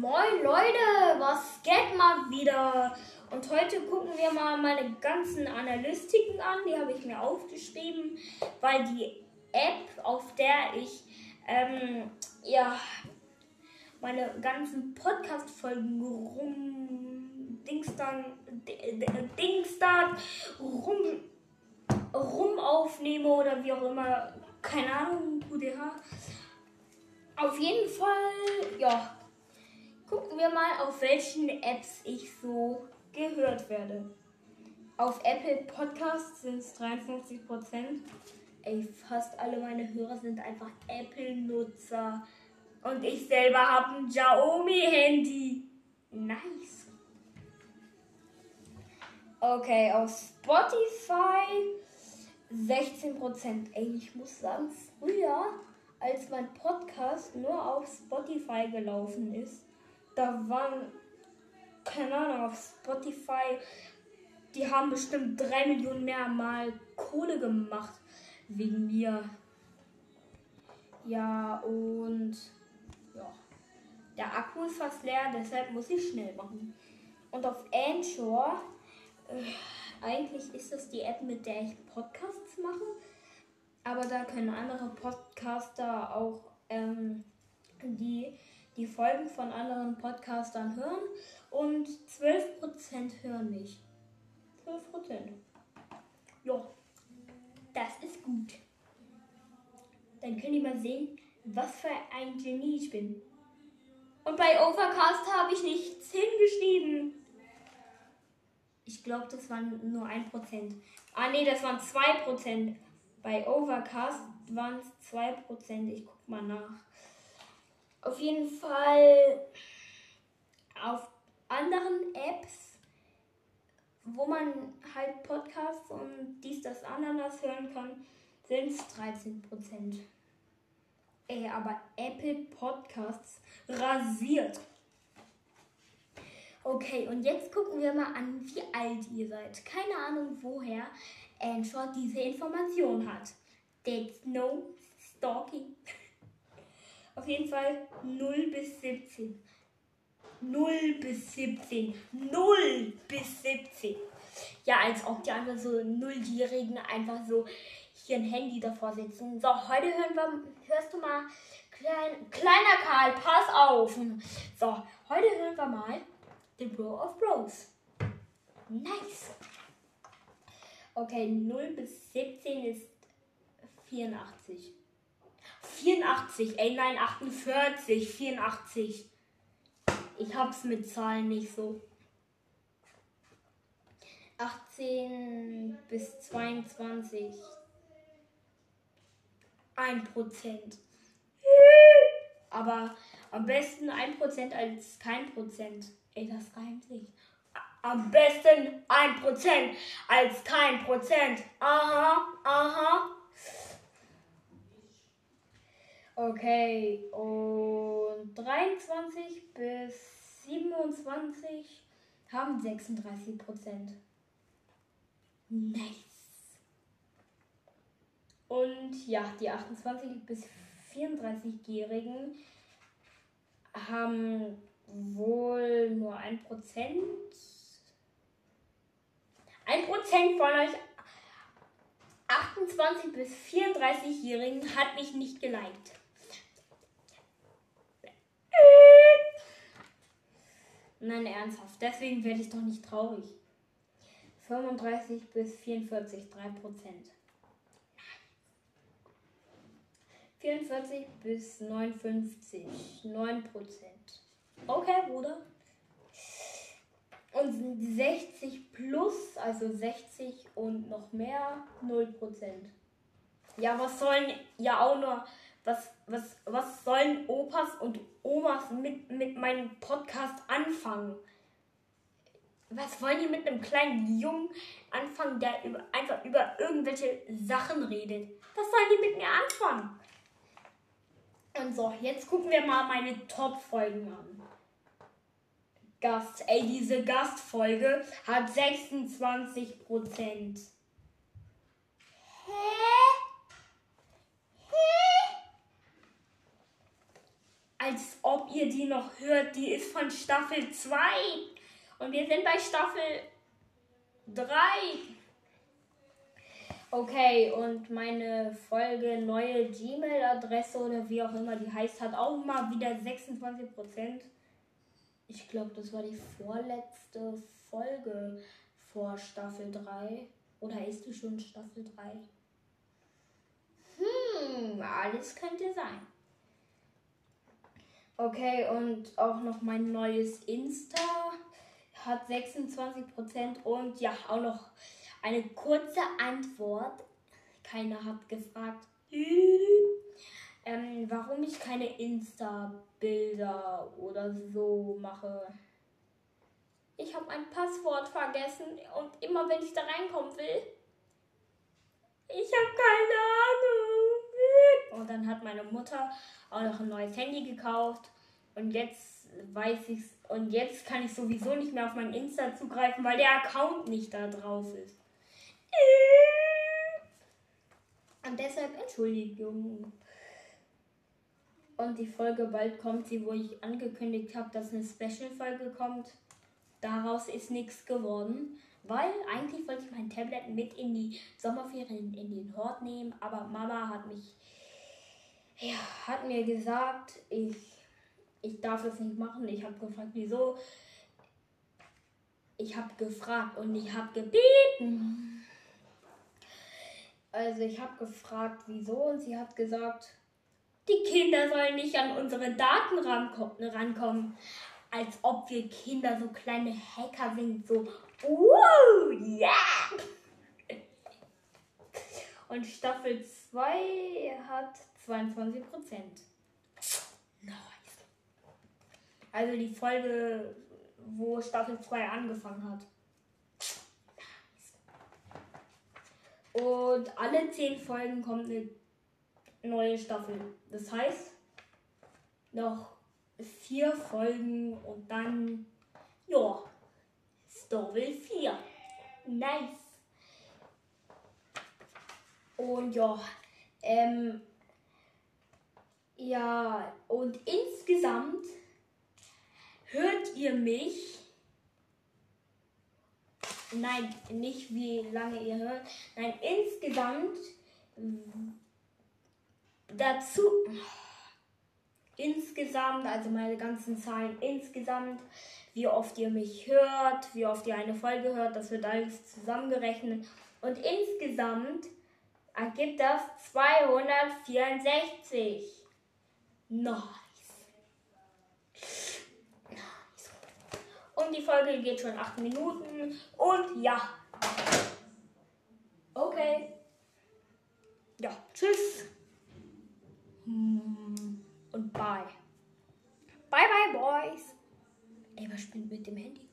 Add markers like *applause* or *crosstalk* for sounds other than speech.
Moin Leute, was geht mal wieder? Und heute gucken wir mal meine ganzen Analystiken an. Die habe ich mir aufgeschrieben, weil die App, auf der ich ähm, ja meine ganzen Podcast-Folgen rum Dings dann Dings dann rum rum aufnehme oder wie auch immer, keine Ahnung, UDH. Auf jeden Fall, ja, wir mal, auf welchen Apps ich so gehört werde. Auf Apple Podcasts sind es 53%. Ey, fast alle meine Hörer sind einfach Apple-Nutzer. Und ich selber habe ein Xiaomi-Handy. Nice. Okay, auf Spotify 16%. Ey, ich muss sagen, früher, als mein Podcast nur auf Spotify gelaufen ist, da waren, keine Ahnung, auf Spotify, die haben bestimmt 3 Millionen mehr mal Kohle gemacht wegen mir. Ja, und ja. Der Akku ist fast leer, deshalb muss ich schnell machen. Und auf Anchor, äh, eigentlich ist das die App, mit der ich Podcasts mache. Aber da können andere Podcaster auch ähm, die die Folgen von anderen Podcastern hören und 12% hören mich. 12%. Ja, das ist gut. Dann könnt ihr mal sehen, was für ein Genie ich bin. Und bei Overcast habe ich nichts hingeschrieben. Ich glaube, das waren nur 1%. Ah, nee, das waren 2%. Bei Overcast waren es 2%. Ich guck mal nach. Auf jeden Fall auf anderen Apps, wo man halt Podcasts und dies, das, Ananas hören kann, sind es 13%. Ey, aber Apple Podcasts rasiert. Okay, und jetzt gucken wir mal an, wie alt ihr seid. Keine Ahnung, woher Android diese Information hat. That's no stalking. *laughs* Auf jeden Fall 0 bis 17. 0 bis 17. 0 bis 17. Ja, als ob die einfach so Nulljährigen einfach so hier ein Handy davor sitzen. So, heute hören wir, hörst du mal, klein, kleiner Karl, pass auf. So, heute hören wir mal The Bro of Bros. Nice. Okay, 0 bis 17 ist 84. 84, ey nein, 48, 84. Ich hab's mit Zahlen nicht so. 18 bis 22. 1%. Aber am besten 1% als kein Prozent. Ey, das reimt sich. Am besten 1% als kein Prozent. Aha, aha. Okay, und 23 bis 27 haben 36 Prozent. Nice. Und ja, die 28 bis 34-Jährigen haben wohl nur 1%. 1% von euch 28 bis 34-Jährigen hat mich nicht geliked. Nein, ernsthaft. Deswegen werde ich doch nicht traurig. 35 bis 44, 3 Prozent. 44 bis 59, 9 Prozent. Okay, Bruder. Und 60 plus, also 60 und noch mehr, 0 Prozent. Ja, was sollen ja auch nur was, was, was sollen Opas und Omas mit, mit meinem Podcast anfangen? Was wollen die mit einem kleinen Jungen anfangen, der über, einfach über irgendwelche Sachen redet? Was sollen die mit mir anfangen? Und so, jetzt gucken wir mal meine Top-Folgen an. Gast, ey, diese Gastfolge hat 26 Prozent. Hä? Als ob ihr die noch hört. Die ist von Staffel 2. Und wir sind bei Staffel 3. Okay, und meine Folge neue Gmail-Adresse oder wie auch immer die heißt, hat auch mal wieder 26%. Ich glaube, das war die vorletzte Folge vor Staffel 3. Oder ist die schon Staffel 3? Hm, alles könnte sein. Okay, und auch noch mein neues Insta hat 26% und ja, auch noch eine kurze Antwort. Keiner hat gefragt, ähm, warum ich keine Insta-Bilder oder so mache. Ich habe ein Passwort vergessen und immer wenn ich da reinkommen will, ich habe keine Ahnung. Und dann hat meine Mutter auch noch ein neues Handy gekauft und jetzt weiß ich's und jetzt kann ich sowieso nicht mehr auf mein Insta zugreifen, weil der Account nicht da drauf ist. Und deshalb Entschuldigung. Und die Folge bald kommt sie, wo ich angekündigt habe, dass eine Special-Folge kommt. Daraus ist nichts geworden, weil eigentlich wollte ich mein Tablet mit in die Sommerferien in den Hort nehmen, aber Mama hat mich, ja, hat mir gesagt, ich, ich darf das nicht machen. Ich habe gefragt, wieso. Ich habe gefragt und ich habe gebeten. Also ich habe gefragt, wieso und sie hat gesagt, die Kinder sollen nicht an unsere Daten rankommen. Als ob wir Kinder so kleine Hacker sind, so, uh. Yeah. Und Staffel 2 hat 22 Prozent. Nice. Also die Folge, wo Staffel 2 angefangen hat. Und alle zehn Folgen kommt eine neue Staffel. Das heißt, noch vier Folgen und dann, ja, Staffel 4. Nice. Und ja, ähm, ja, und insgesamt hört ihr mich Nein, nicht wie lange ihr hört. Nein, insgesamt dazu. Insgesamt, also meine ganzen Zahlen insgesamt, wie oft ihr mich hört, wie oft ihr eine Folge hört, das wird alles zusammengerechnet. Und insgesamt ergibt das 264. Nice. Und die Folge geht schon 8 Minuten. Und ja. Okay. Ja, tschüss. Und bye. Bye, bye, Boys. Ey, was spinnt mit dem Handy?